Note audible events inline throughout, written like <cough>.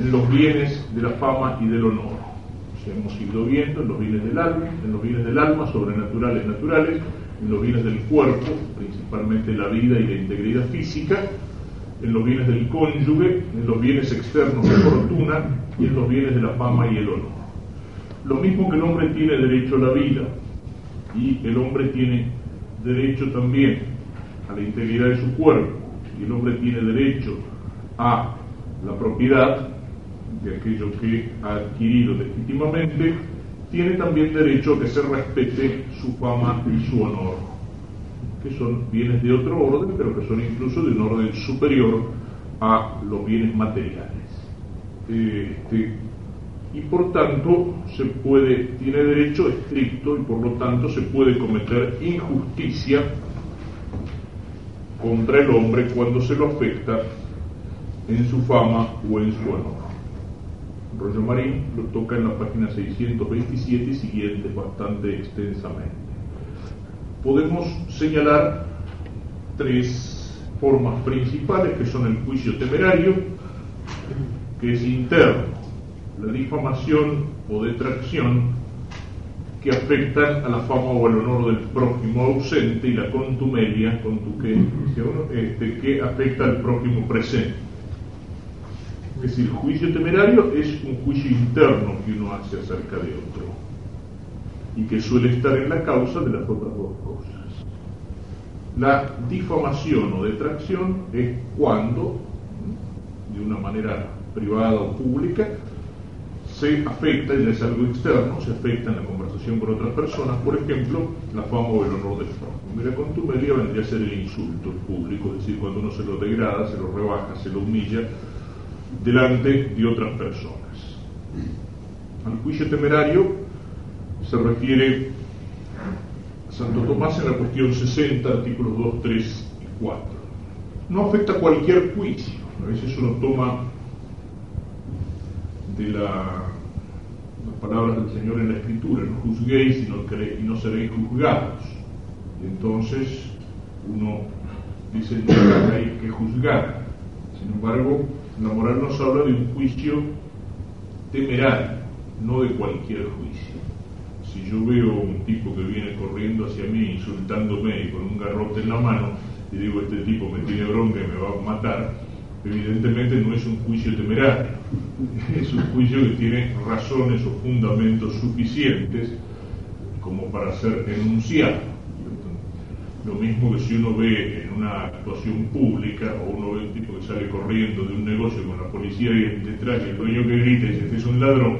en los bienes de la fama y del honor. Hemos ido viendo en los bienes del alma, en los bienes del alma, sobrenaturales, naturales, en los bienes del cuerpo, principalmente la vida y la integridad física, en los bienes del cónyuge, en los bienes externos de fortuna y en los bienes de la fama y el honor. Lo mismo que el hombre tiene derecho a la vida y el hombre tiene derecho también a la integridad de su cuerpo y el hombre tiene derecho a la propiedad de aquello que ha adquirido legítimamente, tiene también derecho a que se respete su fama y su honor, que son bienes de otro orden, pero que son incluso de un orden superior a los bienes materiales. Este, y por tanto se puede, tiene derecho estricto y por lo tanto se puede cometer injusticia contra el hombre cuando se lo afecta en su fama o en su honor. Rollo Marín lo toca en la página 627 y siguiente bastante extensamente. Podemos señalar tres formas principales que son el juicio temerario, que es interno, la difamación o detracción que afectan a la fama o al honor del prójimo ausente y la contumelia, este, que afecta al prójimo presente. Es decir, juicio temerario es un juicio interno que uno hace acerca de otro y que suele estar en la causa de las otras dos cosas. La difamación o detracción es cuando, de una manera privada o pública, se afecta, y es algo externo, se afecta en la conversación con otras personas, por ejemplo, la fama o el honor del prójimo. Y la contumelia vendría a ser el insulto público, es decir, cuando uno se lo degrada, se lo rebaja, se lo humilla, delante de otras personas. Al juicio temerario se refiere Santo Tomás en la cuestión 60, artículos 2, 3 y 4. No afecta a cualquier juicio. A veces uno toma de la, las palabras del Señor en la Escritura, no juzguéis y no, y no seréis juzgados. Y entonces uno dice, no hay que juzgar. Sin embargo, la moral nos habla de un juicio temerario, no de cualquier juicio. Si yo veo un tipo que viene corriendo hacia mí, insultándome y con un garrote en la mano, y digo, este tipo me tiene bronca y me va a matar, evidentemente no es un juicio temerario, <laughs> es un juicio que tiene razones o fundamentos suficientes como para ser enunciado. Lo mismo que si uno ve en una actuación pública o uno ve un tipo que sale corriendo de un negocio con la policía detrás y el dueño que grita y dice este es un ladrón,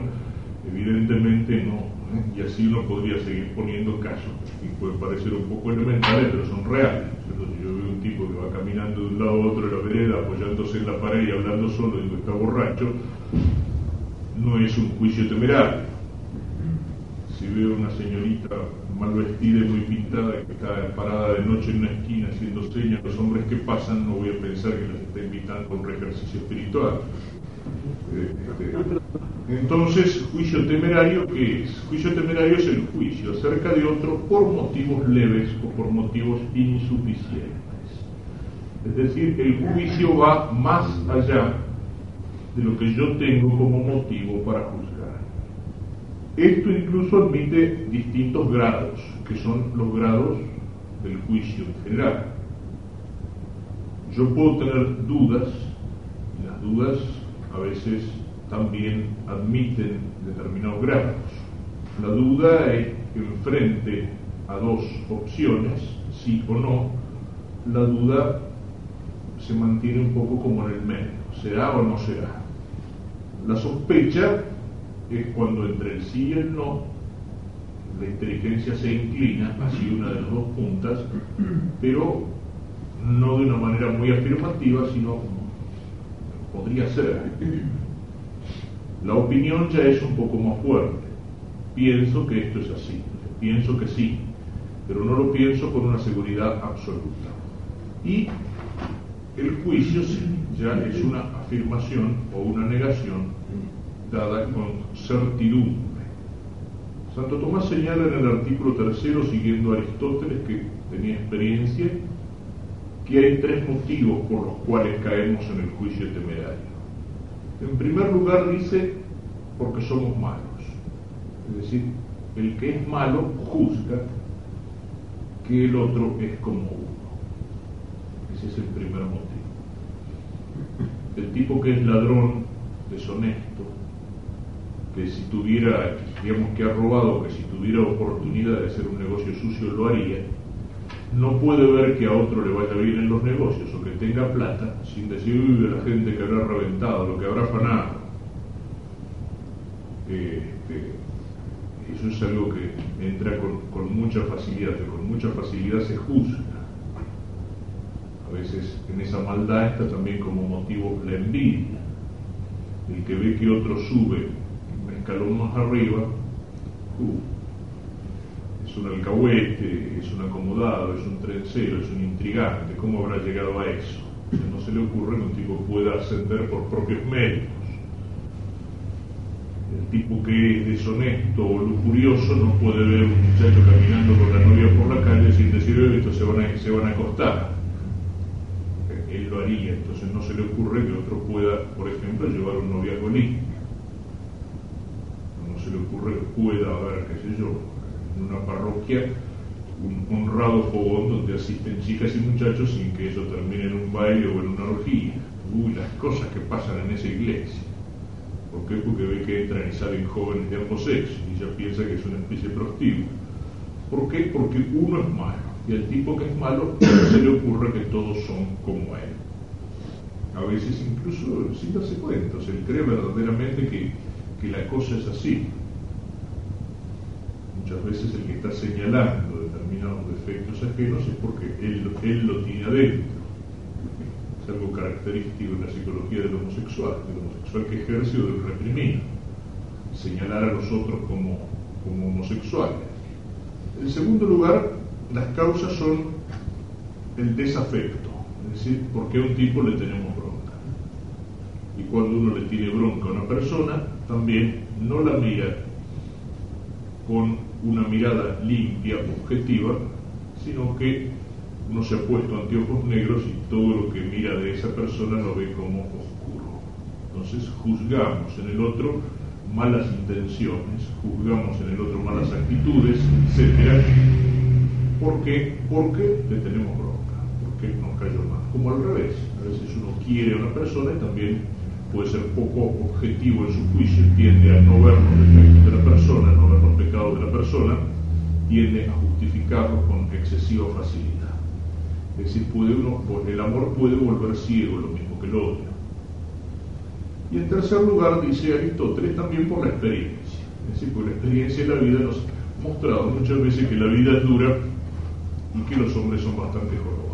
evidentemente no. ¿eh? Y así uno podría seguir poniendo casos, y puede parecer un poco elementales, pero son reales. Si yo veo un tipo que va caminando de un lado a otro de la vereda, apoyándose en la pared y hablando solo, digo está borracho, no es un juicio temerario. Si veo una señorita mal vestida y muy pintada que está parada de noche en una esquina haciendo señas a los hombres que pasan, no voy a pensar que les está invitando a un ejercicio espiritual. Este, entonces, juicio temerario, ¿qué es? Juicio temerario es el juicio acerca de otro por motivos leves o por motivos insuficientes. Es decir, el juicio va más allá de lo que yo tengo como motivo para juzgar. Esto incluso admite distintos grados, que son los grados del juicio en general. Yo puedo tener dudas, y las dudas a veces también admiten determinados grados. La duda es que frente a dos opciones, sí o no, la duda se mantiene un poco como en el medio, será o no será. La sospecha es cuando entre el sí y el no la inteligencia se inclina hacia una de las dos puntas, pero no de una manera muy afirmativa, sino podría ser. La opinión ya es un poco más fuerte. Pienso que esto es así, pienso que sí, pero no lo pienso con una seguridad absoluta. Y el juicio sí, ya es una afirmación o una negación dada con certidumbre. Santo Tomás señala en el artículo tercero, siguiendo a Aristóteles, que tenía experiencia, que hay tres motivos por los cuales caemos en el juicio temerario. En primer lugar dice, porque somos malos. Es decir, el que es malo juzga que el otro es como uno. Ese es el primer motivo. El tipo que es ladrón, deshonesto, que si tuviera, digamos que ha robado, que si tuviera oportunidad de hacer un negocio sucio lo haría, no puede ver que a otro le vaya bien en los negocios o que tenga plata sin decir, uy, la gente que habrá reventado, lo que habrá afanado. Este, eso es algo que entra con, con mucha facilidad, que con mucha facilidad se juzga. A veces en esa maldad está también como motivo la envidia. El que ve que otro sube escalón más arriba, uh, es un alcahuete, es un acomodado, es un trencero, es un intrigante, ¿cómo habrá llegado a eso? no se le ocurre que un tipo pueda ascender por propios méritos tipo que es deshonesto o lujurioso no puede ver un muchacho caminando con la novia por la calle sin decir, esto se van, a, se van a acostar. Él lo haría, entonces no se le ocurre que otro pueda, por ejemplo, llevar un noviazgo limpio. No se le ocurre que pueda haber, qué sé yo, en una parroquia un honrado fogón donde asisten chicas y muchachos sin que eso termine en un baile o en una orgía. Uy, las cosas que pasan en esa iglesia. ¿Por qué? Porque ve que entran y salen jóvenes de ambos sexos y ya piensa que es una especie de prostíbulo. ¿Por qué? Porque uno es malo y al tipo que es malo se le ocurre que todos son como él. A veces incluso sin darse cuenta, se cree verdaderamente que, que la cosa es así. Muchas veces el que está señalando determinados defectos ajenos es porque él, él lo tiene adentro algo característico en la psicología del homosexual, del homosexual que ejerce o del reprimido, señalar a los otros como, como homosexuales. En segundo lugar, las causas son el desafecto, es decir, por qué a un tipo le tenemos bronca. Y cuando uno le tiene bronca a una persona, también no la mira con una mirada limpia, objetiva, sino que uno se ha puesto anteojos negros y todo lo que mira de esa persona lo ve como oscuro. Entonces juzgamos en el otro malas intenciones, juzgamos en el otro malas actitudes, etc. ¿Por qué? Porque le tenemos bronca, porque nos cayó mal. Como al revés, a veces uno quiere a una persona y también puede ser poco objetivo en su juicio, tiende a no ver los defectos de la persona, no ver los pecados de la persona, tiende a justificarlos con excesiva facilidad. Es decir, puede uno, el amor puede volver ciego, lo mismo que el odio. Y en tercer lugar, dice Aristóteles, también por la experiencia. Es decir, por la experiencia de la vida nos ha mostrado muchas veces que la vida es dura y que los hombres son bastante jorobados.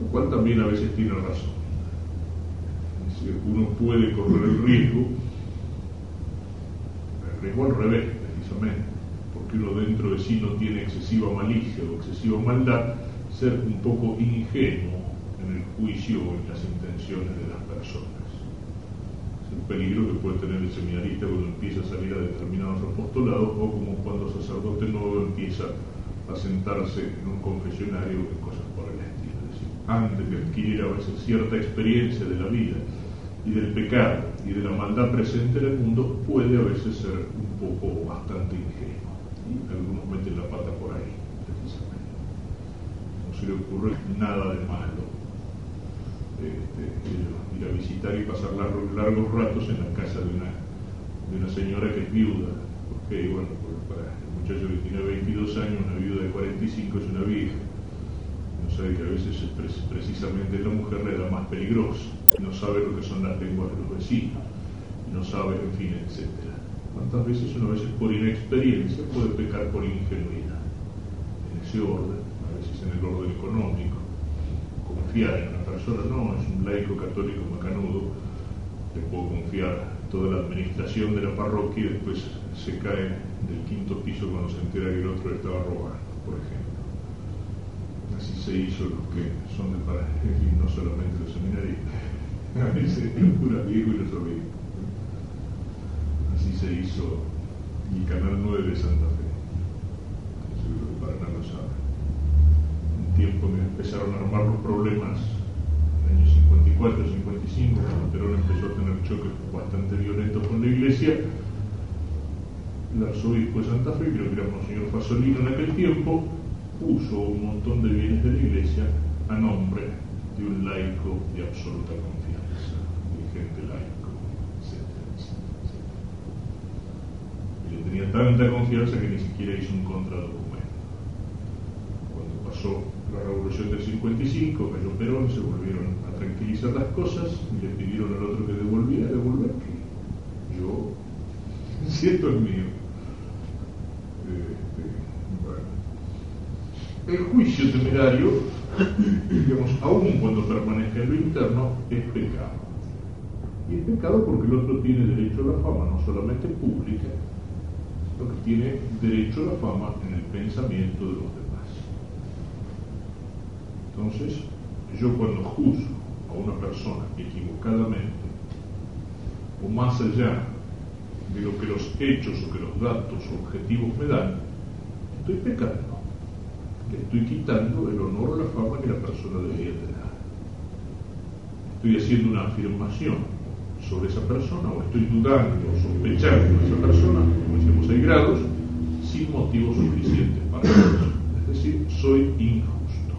Lo cual también a veces tiene razón. Uno puede correr el riesgo, el riesgo al revés, precisamente, porque uno dentro de sí no tiene excesiva malicia o excesiva maldad, ser un poco ingenuo en el juicio o en las intenciones de las personas. Es un peligro que puede tener el seminarista cuando empieza a salir a determinados apostolados o como cuando el sacerdote nuevo empieza a sentarse en un confesionario o cosas por el estilo. Es decir, antes de adquirir a veces cierta experiencia de la vida y del pecado y de la maldad presente en el mundo, puede a veces ser un poco bastante ingenuo. Y algunos meten la pata por ahí se le ocurre nada de malo. Este, ir a visitar y pasar largos, largos, ratos en la casa de una, de una señora que es viuda, porque bueno, para el muchacho que tiene 22 años, una viuda de 45 es una vieja. No sabe que a veces es precisamente la mujer la edad más peligrosa, no sabe lo que son las lenguas de los vecinos, no sabe, en fin, etc. ¿Cuántas veces uno a veces por inexperiencia puede pecar por ingenuidad? En ese orden en el orden económico. Confiar en una persona, no, es un laico católico macanudo, le puedo confiar toda la administración de la parroquia y después se cae del quinto piso cuando se entera que el otro le estaba robando, por ejemplo. Así se hizo los que son de y no solamente los seminaristas, <laughs> a el cura viejo y los obispos. Así se hizo el Canal 9 de Santa Fe. Seguro que para nada lo sabe tiempo que empezaron a armar los problemas, en el año 54, 55, cuando Perón empezó a tener choques bastante violentos con la iglesia, el arzobispo de Santa Fe, creo que era Monseñor Fasolino en aquel tiempo, puso un montón de bienes de la iglesia a nombre de un laico de absoluta confianza, dirigente laico, etc. Y le tenía tanta confianza que ni siquiera hizo un contradocumento. Cuando pasó la revolución del 55, cayó Perón, se volvieron a tranquilizar las cosas y le pidieron al otro que devolviera, devolver que yo <laughs> siento el mío. Este, bueno. El juicio temerario, <coughs> digamos, aún cuando permanezca en lo interno, es pecado. Y es pecado porque el otro tiene derecho a la fama, no solamente pública, sino que tiene derecho a la fama en el pensamiento de los demás. Entonces, yo cuando juzgo a una persona equivocadamente, o más allá de lo que los hechos o que los datos objetivos me dan, estoy pecando. Le estoy quitando el honor o la fama que la persona debería tener. Estoy haciendo una afirmación sobre esa persona o estoy dudando o sospechando de esa persona, como decimos, hay grados, sin motivos suficientes para eso. Es decir, soy injusto.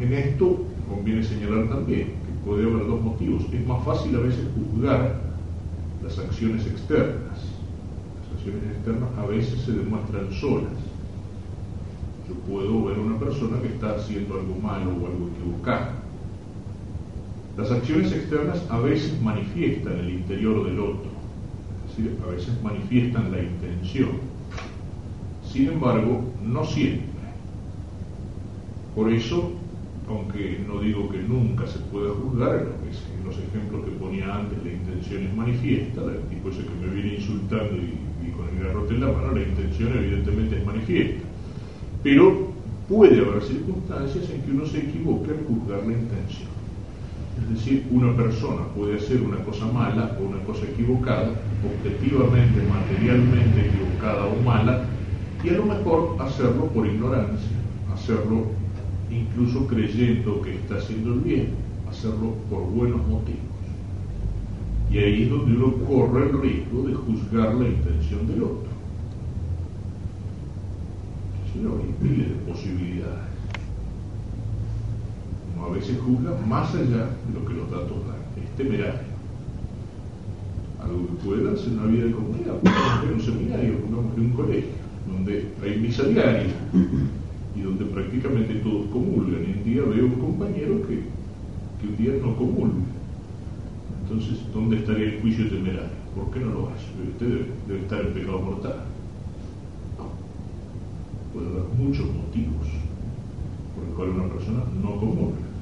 En esto conviene señalar también que puede haber dos motivos. Es más fácil a veces juzgar las acciones externas. Las acciones externas a veces se demuestran solas. Yo puedo ver a una persona que está haciendo algo malo o algo equivocado. Las acciones externas a veces manifiestan el interior del otro, es decir, a veces manifiestan la intención. Sin embargo, no siempre. Por eso aunque no digo que nunca se pueda juzgar, en los ejemplos que ponía antes la intención es manifiesta, el tipo ese que me viene insultando y, con el garrote en la mano, la intención evidentemente es manifiesta. Pero puede haber circunstancias en que uno se equivoque al juzgar la intención. Es decir, una persona puede hacer una cosa mala o una cosa equivocada, objetivamente, materialmente equivocada o mala, y a lo mejor hacerlo por ignorancia, hacerlo incluso creyendo que está haciendo el bien, hacerlo por buenos motivos. Y ahí es donde uno corre el riesgo de juzgar la intención del otro. No, hay miles de posibilidades. A veces juzga más allá de lo que los datos dan. Es temerario. Algo que puede darse en una vida de comunidad, en un seminario, en un colegio, donde hay misa diaria y donde prácticamente todos comulgan. Y un día veo un compañero que, que un día no comulga. Entonces, ¿dónde estaría el juicio temerario? ¿Por qué no lo hace? Usted debe, estar en pecado mortal. Puede haber muchos motivos por los cuales una persona no comulga.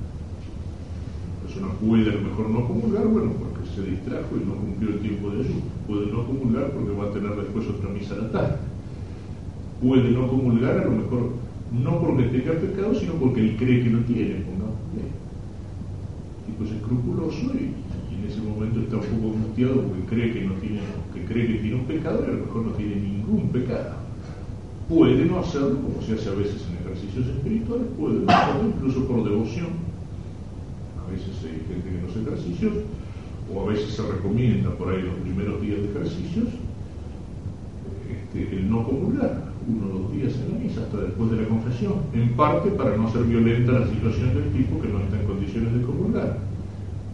Puede a lo mejor no comulgar, bueno, porque se distrajo y no cumplió el tiempo de ayuno. Puede no comulgar porque va a tener después otra misa a la tarde. Puede no comulgar a lo mejor no porque tenga pecado, sino porque él cree que lo tiene, pongámosle. Y pues es escrupuloso y, en ese momento está un poco angustiado porque cree que no tiene, que cree que tiene un pecado y a lo mejor no tiene ningún pecado. Puede no hacerlo, como se hace a veces en ejercicios espirituales, puede no hacerlo incluso por devoción. A veces hay gente que no hace ejercicios, o a veces se recomienda por ahí los primeros días de ejercicios este, el no comulgar uno o dos días en la misa, hasta después de la confesión, en parte para no ser violenta la situación del tipo que no está en condiciones de comulgar.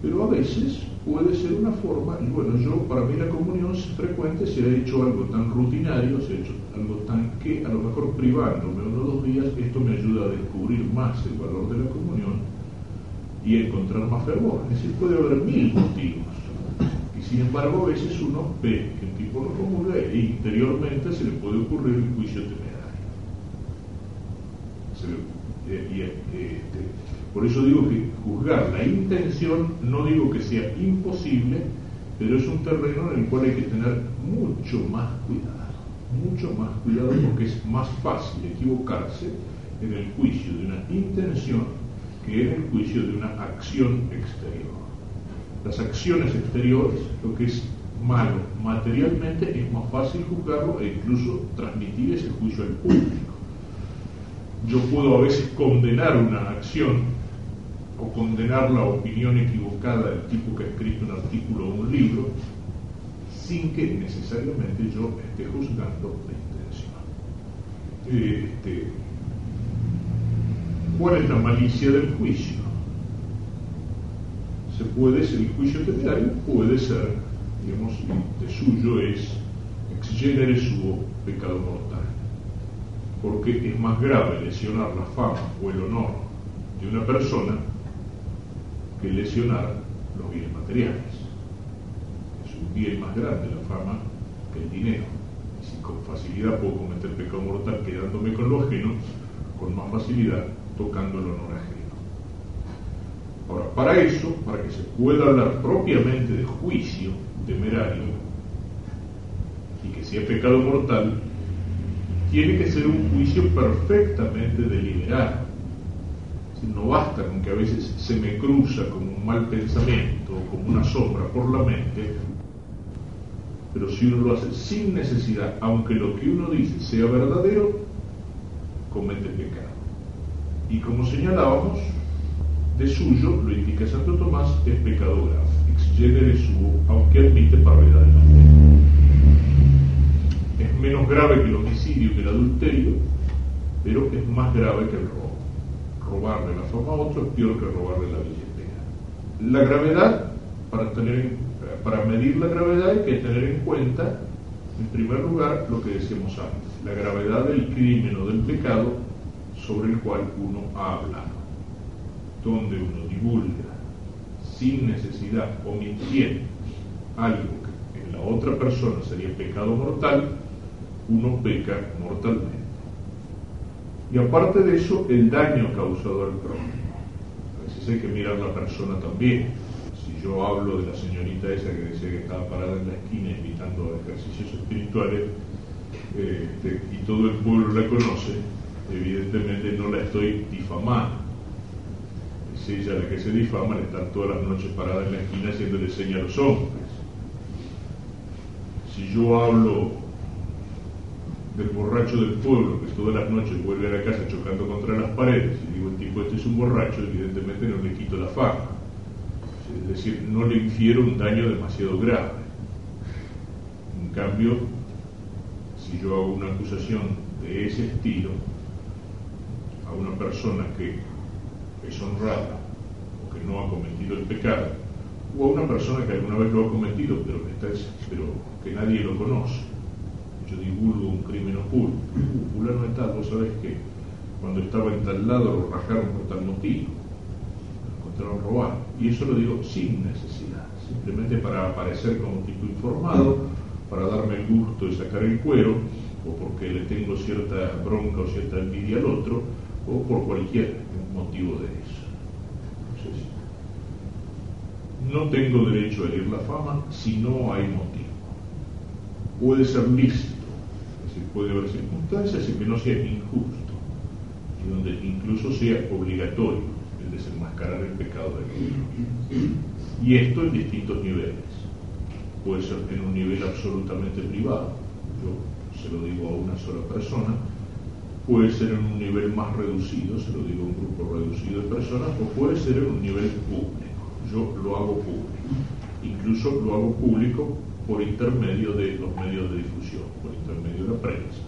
Pero a veces puede ser una forma, y bueno, yo para mí la comunión frecuente se ha hecho algo tan rutinario, se ha hecho algo tan que a lo mejor privándome uno o dos días, esto me ayuda a descubrir más el valor de la comunión y encontrar más fervor. Es decir, puede haber mil motivos. Y sin embargo, a veces uno ve que tipo no comulga e interiormente se le puede ocurrir el juicio temerario. Eh, y, este, por eso digo que juzgar la intención, no digo que sea imposible, pero es un terreno en el cual hay que tener mucho más cuidado, mucho más cuidado porque es más fácil equivocarse en el juicio de una intención que en el juicio de una acción exterior. Las acciones exteriores, lo que es malo materialmente, es más fácil juzgarlo e incluso transmitir ese juicio al público. Yo puedo a veces condenar una acción o condenar la opinión equivocada del tipo que ha escrito un artículo libro sin que necesariamente yo esté juzgando la intención. Este, ¿Cuál es la malicia del juicio? Se puede ser el juicio temerario, puede ser, digamos, de suyo es ex genere suo pecado mortal, porque es más grave lesionar la fama o el honor de una persona que lesionar los bienes materiales bien más grande la fama que el dinero. Y si con facilidad puedo cometer pecado mortal quedándome con lo ajeno, con más facilidad tocando el honor ajeno. Ahora, para eso, para que se pueda hablar propiamente de juicio temerario y que sea pecado mortal, tiene que ser un juicio perfectamente deliberado. No basta con que a veces se me cruza como un mal pensamiento, como una sombra por la mente, pero si uno lo hace sin necesidad, aunque lo que uno dice sea verdadero, comete pecado. Y como señalábamos, de suyo, lo indica Santo Tomás, es pecado grave, ex genere suo, aunque admite parvedad de Es menos grave que el homicidio, que el adulterio, pero es más grave que el robo. Robarle la fama a otro es peor que robarle la billetera. La gravedad, para tener en para medir la gravedad hay que tener en cuenta, en primer lugar, lo que decíamos antes, la gravedad del crimen o del pecado sobre el cual uno ha hablado, donde uno divulga sin necesidad o mintiendo algo que en la otra persona sería pecado mortal, uno peca mortalmente. Y aparte de eso, el daño causado al prójimo. A veces hay que mirar la persona también yo hablo de la señorita esa que decía que estaba parada en la esquina invitando a ejercicios espirituales este, y todo el pueblo la conoce, evidentemente no la estoy difamando. Es ella la que se difama al estar todas las noches parada en la esquina haciéndole señas a los hombres. Si yo hablo del borracho del pueblo que todas las noches vuelve a la casa chocando contra las paredes y digo el tipo este es un borracho, evidentemente no le quito la fama es decir, no le infiero un daño demasiado grave. En cambio, si yo hago una acusación de ese estilo a una persona que es honrada o que no ha cometido el pecado, o a una persona que alguna vez lo ha cometido pero que, está, pero que nadie lo conoce, yo divulgo un crimen oculto, uh, fulano tal, vos sabés que cuando estaba en tal lado lo rajaron por tal motivo, robar. Y eso lo digo sin necesidad, simplemente para aparecer como tipo informado, para darme el gusto de sacar el cuero, o porque le tengo cierta bronca o cierta envidia al otro, o por cualquier motivo de eso. Entonces, no tengo derecho a herir la fama si no hay motivo. Puede ser lícito, es decir, puede haber circunstancias en que no sea injusto, y donde incluso sea obligatorio desenmascarar el pecado del otro. Y esto en distintos niveles. Puede ser en un nivel absolutamente privado, yo se lo digo a una sola persona, puede ser en un nivel más reducido, se lo digo a un grupo reducido de personas, o puede ser en un nivel público. Yo lo hago público. Incluso lo hago público por intermedio de los medios de difusión, por intermedio de la prensa,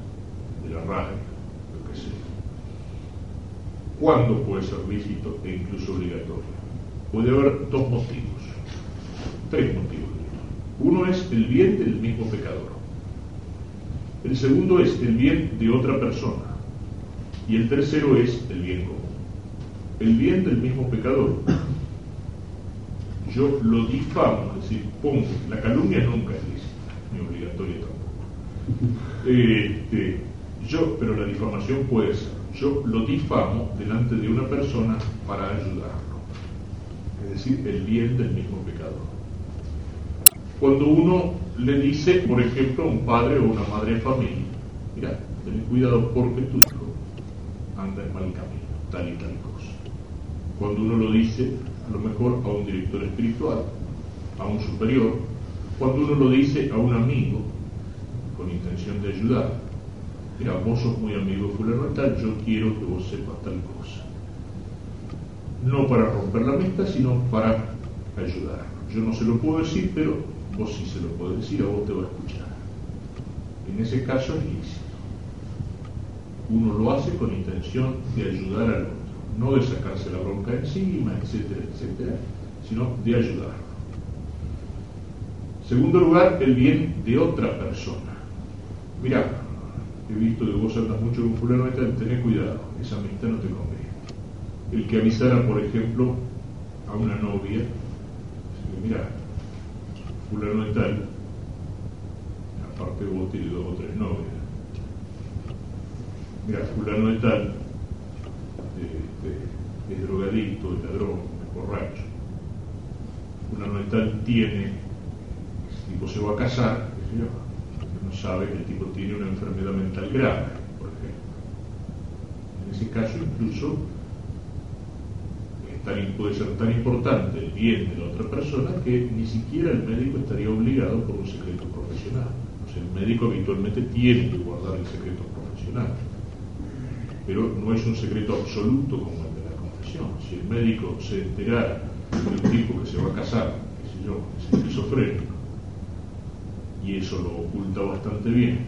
de la radio, lo que sea. ¿Cuándo puede ser lícito e incluso obligatorio? Puede haber dos motivos, tres motivos. Uno es el bien del mismo pecador. El segundo es el bien de otra persona. Y el tercero es el bien común. El bien del mismo pecador. Yo lo difamo, es decir, pongo, la calumnia nunca es lícita, ni obligatoria tampoco. Este, yo, pero la difamación puede ser yo lo difamo delante de una persona para ayudarlo. Es decir, el bien del mismo pecador. Cuando uno le dice, por ejemplo, a un padre o una madre de familia, mira, ten cuidado porque hijo anda en mal camino, tal y tal cosa. Cuando uno lo dice, a lo mejor a un director espiritual, a un superior, cuando uno lo dice a un amigo con intención de ayudar, mira, vos sos muy amigo fulano tal, yo quiero que vos sepas tal cosa. No para romper la amistad, sino para ayudar. Yo no se lo puedo decir, pero vos sí se lo podés decir, a vos te va a escuchar. En ese caso es. Uno lo hace con intención de ayudar al otro, no de sacarse la bronca encima, etcétera, etcétera, sino de ayudar. Segundo lugar, el bien de otra persona. Mira, he visto que vos andas mucho con fulano de tal, tenés cuidado, esa amistad no te conviene. El que avisara, por ejemplo, a una novia, mira, fulano de tal, aparte vos tienes dos o tres novias. Mira, fulano de tal, es drogadicto, es ladrón, es borracho. Fulano de tal tiene, el tipo se va a casar, no sabe que el tipo tiene una enfermedad mental grave, por ejemplo. En ese caso incluso puede ser tan importante el bien de la otra persona que ni siquiera el médico estaría obligado por un secreto profesional. O sea, el médico habitualmente tiene que guardar el secreto profesional, pero no es un secreto absoluto como el de la confesión. Si el médico se enterara de un tipo que se va a casar, qué sé yo, es esquizofrénico, y eso lo oculta bastante bien,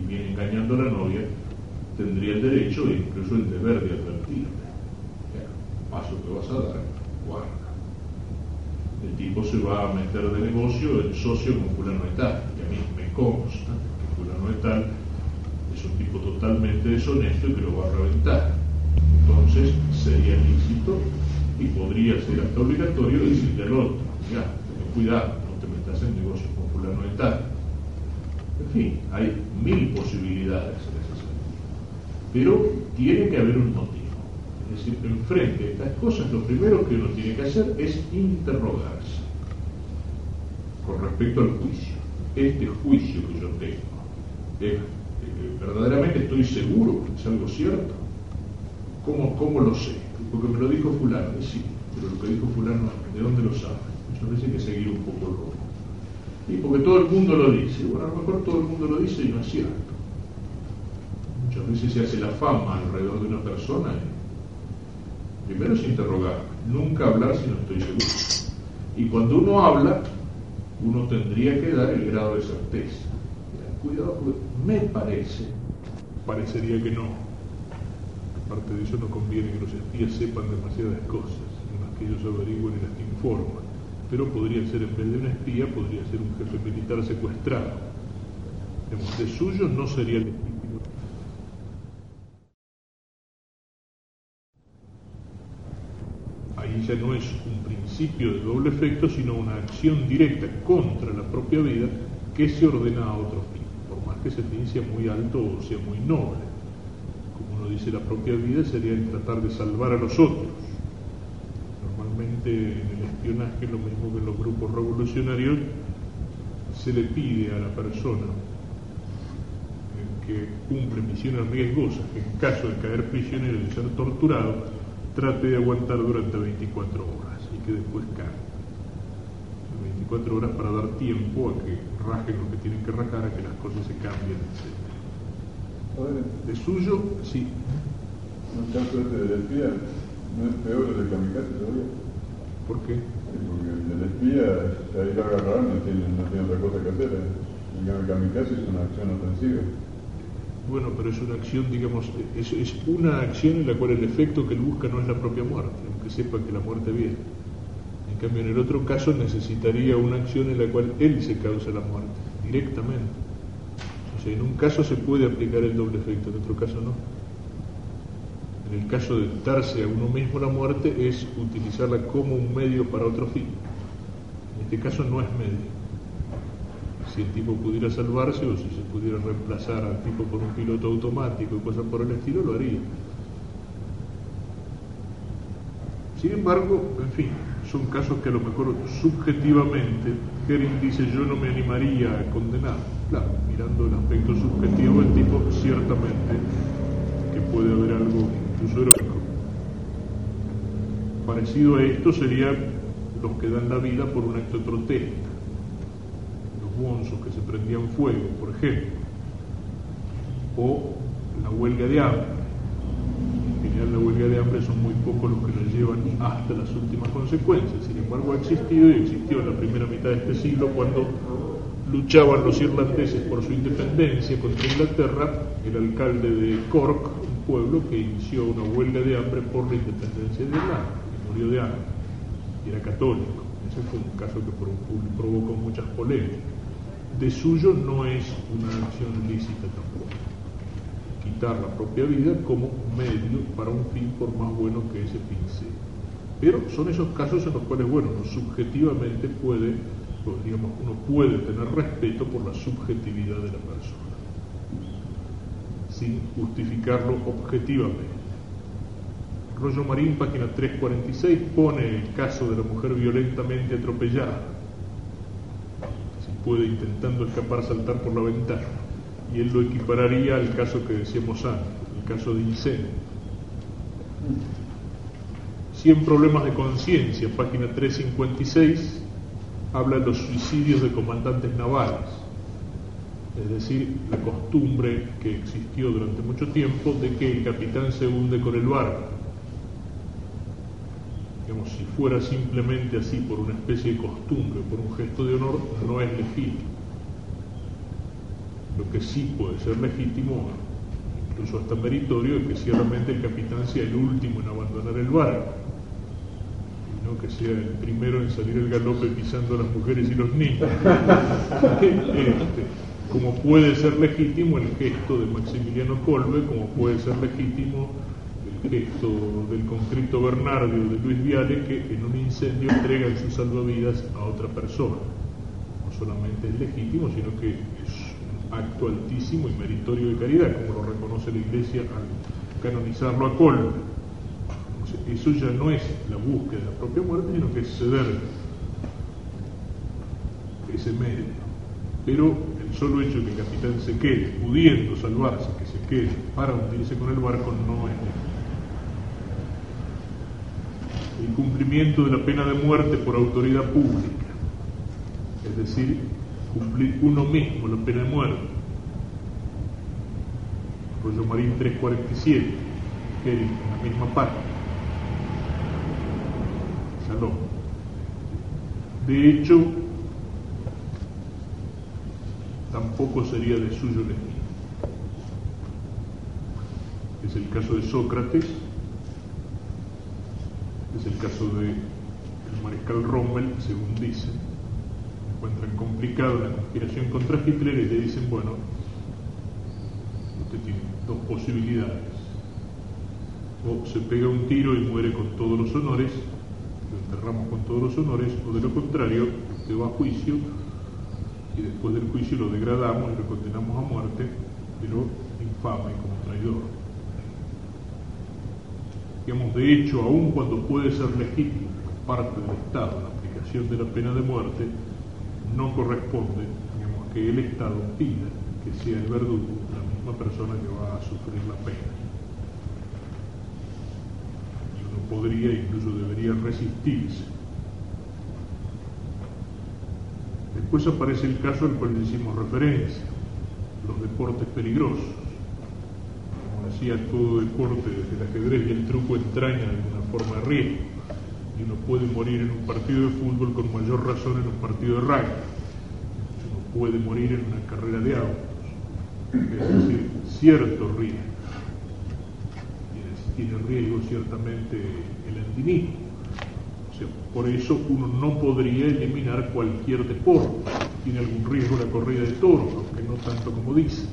y viene engañando a la novia, tendría el derecho e incluso el deber de advertirle paso que vas a dar, guarda. El tipo se va a meter de negocio, el socio con fulano de tal, que a mí me consta que fulano de totalmente deshonesto y que lo va a reventar. Entonces sería lícito y podría ser hasta obligatorio decirle al otro, ya, ten cuidado, no te metas en negocio con fulano de tal. En fin, hay mil posibilidades en ese sentido. Pero tiene que haber un motivo es decir, enfrente a estas cosas, lo primero que uno tiene que hacer es interrogarse con respecto al juicio. Este juicio que yo tengo, ¿verdaderamente estoy seguro que es algo cierto? ¿Cómo, ¿Cómo, lo sé? Porque me lo dijo fulano, sí, pero lo que dijo fulano, ¿de dónde lo sabe? Muchas veces hay que seguir un poco el rojo. Y porque todo el mundo lo dice, bueno, a lo mejor todo el mundo lo dice y no es cierto. Muchas veces se hace la fama alrededor de una persona Primero es interrogar, nunca hablar si no estoy seguro. Y cuando uno habla, uno tendría que dar el grado de certeza. Cuidado, me parece, parecería que no. Aparte de eso no conviene que los espías sepan demasiadas cosas, más que ellos averigüen y las informan. Pero podría ser, en vez de un espía, podría ser un jefe militar secuestrado. de suyo no sería el ya no es un principio de doble efecto, sino una acción directa contra la propia vida que se ordena a otro fin, por más que sea muy alto o sea muy noble. Como uno dice, la propia vida sería el tratar de salvar a los otros. Normalmente en el espionaje, lo mismo que en los grupos revolucionarios, se le pide a la persona que cumple misiones riesgosas, que en caso de caer prisionero y ser torturado, trate de aguantar durante 24 horas y que después cae. 24 horas para dar tiempo a que rajen lo que tienen que rajar, a que las cosas se cambien, etc. De suyo, sí. ¿No el caso este del espía no es peor el de kamikaze todavía? ¿Por qué? porque el del espía, si ahí lo agarraron, no tiene, no tiene otra cosa que hacer. El kamikaze es una acción ofensiva. Bueno, pero es una acción, digamos, es, es, una acción en la cual el efecto que él busca no es la propia muerte, aunque sepa que la muerte viene. En cambio, en el otro caso necesitaría una acción en la cual él se causa la muerte, directamente. O sea, en un caso se puede aplicar el doble efecto, en otro caso no. En el caso de darse a uno mismo la muerte es utilizarla como un medio para otro fin. En este caso no es medio si el tipo pudiera salvarse o si se pudiera reemplazar al tipo por un piloto automático y cosas por el estilo, lo haría. Sin embargo, en fin, son casos que a lo mejor subjetivamente Kering dice yo no me animaría a condenar. Claro, mirando el aspecto subjetivo del tipo, ciertamente que puede haber algo incluso heroico. Parecido a esto sería los que dan la vida por un acto de protesta que se prendían fuego, por ejemplo, o la huelga de hambre. En general la huelga de hambre son muy pocos los que llevan hasta las últimas consecuencias. Sin embargo, ha existido y existió en la primera mitad de este siglo cuando luchaban los irlandeses por su independencia contra Inglaterra, el alcalde de Cork, un pueblo que inició una huelga de hambre por la independencia de Irlanda, y murió de hambre, y era católico. Ese fue un caso que provocó muchas polémicas. De suyo no es una acción lícita tampoco. La propia vida como medio para un fin por más bueno que ese fin sea. Pero son esos casos en los cuales, bueno, subjetivamente puede pues, digamos, uno puede tener respeto por la subjetividad de la persona, sin justificarlo objetivamente. Rollo Marín, página 346, pone el caso de la mujer violentamente atropellada, si puede intentando escapar saltar por la ventana, y él lo equipararía al caso que decíamos antes, el caso de incendio. 100 problemas de conciencia, página 356, habla de los suicidios de comandantes navales, es decir, la costumbre que existió durante mucho tiempo de que el capitán se hunde con el barco. Digamos, si fuera simplemente así por una especie de costumbre, por un gesto de honor, no es legítimo. Lo que sí puede ser legítimo, incluso hasta meritorio, es que ciertamente el capitán sea el último en abandonar el barco que sea el primero en salir el galope pisando a las mujeres y los niños. <laughs> Este, como puede ser legítimo el gesto de Maximiliano Colbe, como puede ser legítimo el gesto del conscripto Bernardio de Luis Viale, que en un incendio entrega sus salvavidas a otra persona. No solamente es legítimo, sino que es acto altísimo y meritorio de caridad, como lo reconoce la Iglesia al canonizarlo a Colbe eso ya no es la búsqueda de la propia muerte, sino que es ceder ese medio. Pero el solo hecho de que el capitán se quede, pudiendo salvarse, que se quede para hundirse con el barco, no es el cumplimiento de la pena de muerte por autoridad pública, es decir, cumplir uno mismo la pena de muerte. Rollo Marín 347, que en la misma parte. De hecho, tampoco sería de suyo legítimo. Es el caso de Sócrates, es el caso de el mariscal Rommel, según dicen, encuentran complicado la conspiración contra Hitler y le dicen, bueno, usted tiene dos posibilidades. O se pega un tiro y muere con todos los honores, lo enterramos con todos los honores, o de lo contrario, usted va a juicio y después del juicio lo degradamos y lo condenamos a muerte, pero infame como traidor. Digamos, de hecho, aun cuando puede ser legítimo por parte del Estado la aplicación de la pena de muerte, no corresponde digamos, que el Estado pida que sea el verdugo la misma persona que va a sufrir la pena podría, incluso debería resistirse. Después aparece el caso al cual hicimos referencia, los deportes peligrosos. Como decía, todo deporte, desde el ajedrez y el truco entraña una forma de riesgo. Y uno puede morir en un partido de fútbol con mayor razón en un partido de rugby. Uno puede morir en una carrera de autos. Es decir, cierto riesgo tiene riesgo ciertamente el andinismo. por eso uno no podría eliminar cualquier deporte. Tiene algún riesgo la corrida de toros, aunque no tanto como dice. Eh,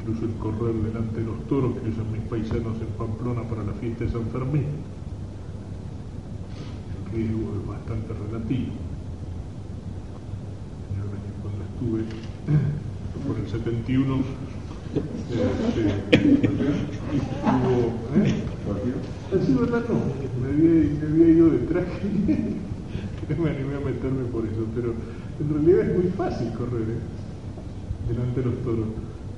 incluso el correr delante de los toros que usan mis paisanos en Pamplona para la fiesta de San Fermín. Es bastante relativo. Cuando estuve <clears throat> por el 71 este, hubo, ¿eh? Así verdad no, me había, me había ido detrás <laughs> no me animé a meterme por eso, pero en realidad es muy fácil correr ¿eh? delante de los toros.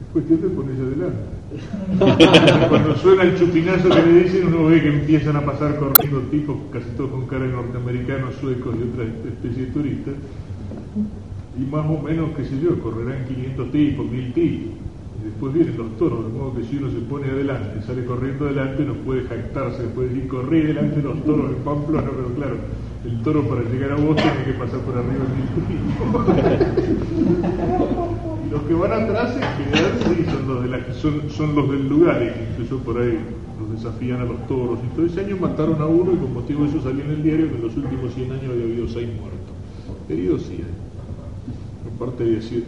Es cuestión de ponerse adelante. <laughs> Cuando suena el chupinazo que le dicen, uno ve que empiezan a pasar corriendo tipos, casi todos con cara de norteamericanos, suecos y otras especies de turistas. Y más o menos, qué sé yo, correrán 500 tipos, 1000 tipos después vienen los toros, de modo que si uno se pone adelante, sale corriendo adelante, no puede jactarse, puede decir, corrí delante los toros en Pamplona, pero claro, el toro para llegar a vos tiene que pasar por arriba del Y <laughs> <laughs> los que van atrás en general sí, son los, de la, son, son los del lugar, y incluso por ahí los desafían a los toros. Y todo ese año mataron a uno y con motivo de eso salió en el diario que en los últimos 100 años había habido seis muertos. Heridos sí hay. Aparte de decir,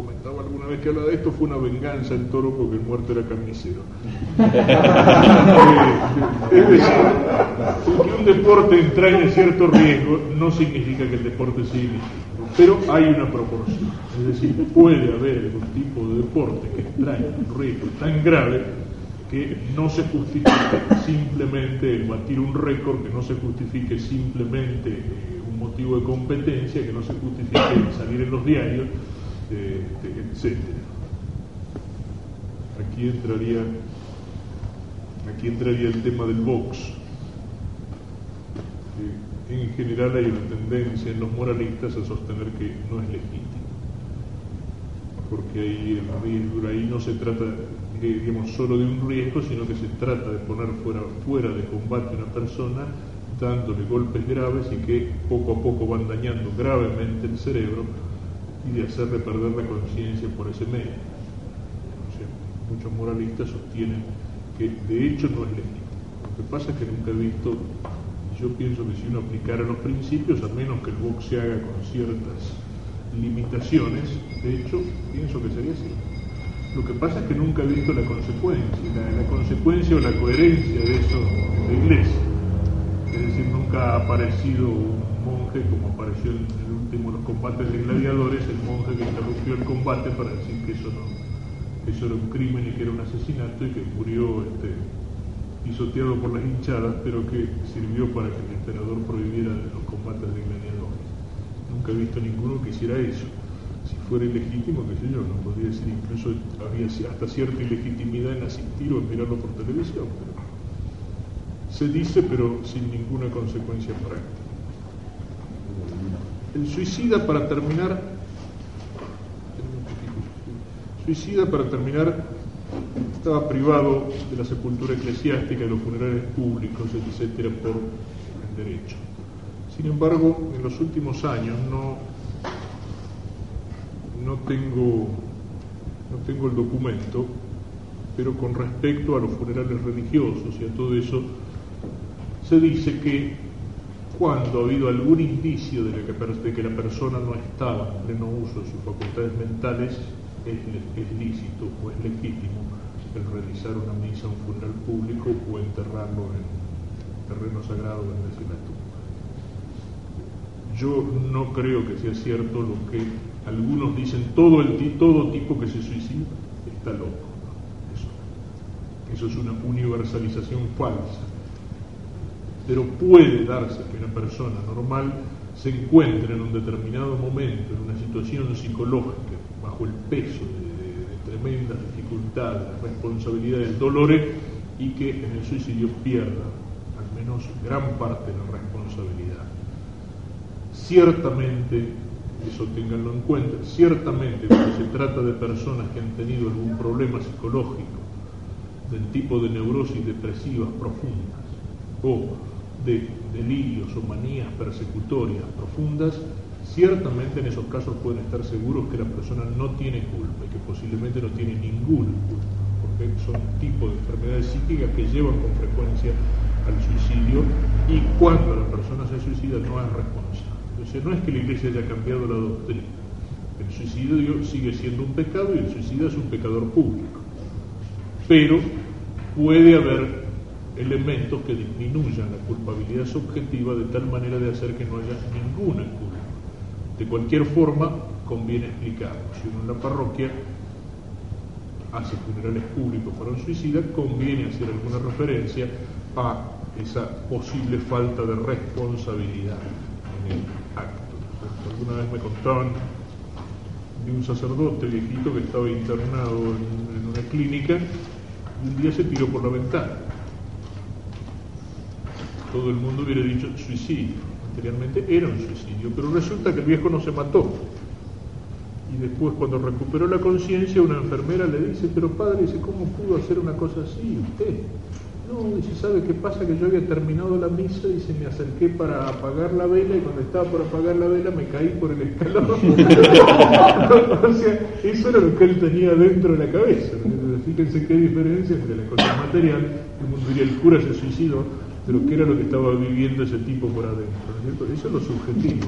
comentaba alguna vez que hablaba de esto, fue una venganza el toro porque el muerto era carnicero. <laughs> es decir, que un deporte entraña cierto riesgo no significa que el deporte sea ilícito, pero hay una proporción. Es decir, puede haber algún tipo de deporte que entraña un riesgo tan grave que no se justifique simplemente el batir un récord, que no se justifique simplemente eh, un motivo de competencia, que no se justifique salir en los diarios, etc. Aquí entraría, aquí entraría el tema del box. en general hay una tendencia en los moralistas a sostener que no es legítimo, porque ahí, ahí no se trata digamos, solo de un riesgo, sino que se trata de poner fuera, fuera de combate a una persona dándole golpes graves y que poco a poco van dañando gravemente el cerebro y de hacerle perder la conciencia por ese medio. muchos moralistas sostienen que de hecho no es legítimo. Lo que pasa es que nunca he visto, yo pienso que si uno aplicara los principios, a menos que el box se haga con ciertas limitaciones, de hecho, pienso que sería así. Lo que pasa es que nunca he visto la consecuencia, la, consecuencia o la coherencia de eso en la iglesia. Es decir, nunca ha aparecido un como apareció en el último de los combates de gladiadores, el monje que interrumpió el combate para decir que eso no, eso era un crimen y que era un asesinato y que murió este, pisoteado por las hinchadas, pero que sirvió para que el emperador prohibiera los combates de gladiadores. Nunca he visto ninguno que hiciera eso si fuera ilegítimo, qué sé yo, no podría decir, incluso había hasta cierta ilegitimidad en asistir o en mirarlo por televisión. se dice, pero sin ninguna consecuencia práctica. El suicida, para terminar, suicida, para terminar, estaba privado de la sepultura eclesiástica, de los funerales públicos, etcétera, por el derecho. Sin embargo, en los últimos años no no tengo, no tengo el documento, pero con respecto a los funerales religiosos y a todo eso, se dice que cuando ha habido algún indicio de, que, la persona no estaba en pleno uso de sus facultades mentales, es, lícito o es legítimo el realizar una misa, un funeral público o enterrarlo en terreno sagrado en la tumba. Yo no creo que sea cierto lo que algunos dicen todo, el, todo tipo que se suicida está loco. Eso, eso es una universalización falsa. Pero puede darse que una persona normal se encuentre en un determinado momento, en una situación psicológica, bajo el peso de, de tremendas dificultades, responsabilidades, dolores, y que en el suicidio pierda al menos gran parte de la responsabilidad. Ciertamente eso tenganlo en cuenta. Ciertamente cuando se trata de personas que han tenido algún problema psicológico del tipo de neurosis depresivas profundas o de delirios o manías persecutorias profundas, ciertamente en esos casos pueden estar seguros que la persona no tiene culpa y que posiblemente no tiene ninguna culpa, porque son tipos de enfermedades psíquicas que llevan con frecuencia al suicidio y cuando la persona se suicida no es responsable no es que la Iglesia haya cambiado la doctrina. El suicidio sigue siendo un pecado y el suicida es un pecador público. Pero puede haber elementos que disminuyan la culpabilidad subjetiva de tal manera de hacer que no haya ninguna culpa. De cualquier forma, conviene explicarlo. Si uno en la parroquia hace funerales públicos para un suicida, conviene hacer alguna referencia a esa posible falta de responsabilidad en él alguna vez me contaban de un sacerdote viejito que estaba internado en, una clínica y un día se tiró por la ventana. Todo el mundo hubiera dicho suicidio. Anteriormente era un suicidio, pero resulta que el viejo no se mató. Y después cuando recuperó la conciencia, una enfermera le dice, pero padre, ¿cómo pudo hacer una cosa así usted? No, dice, ¿sabe qué pasa? Que yo había terminado la misa y se me acerqué para apagar la vela y cuando estaba por apagar la vela me caí por el escalón. <laughs> o sea, eso era lo que él tenía dentro de la cabeza. Fíjense qué diferencia entre la cosa material, como diría el cura se suicidó, pero qué era lo que estaba viviendo ese tipo por adentro. Eso es lo subjetivo.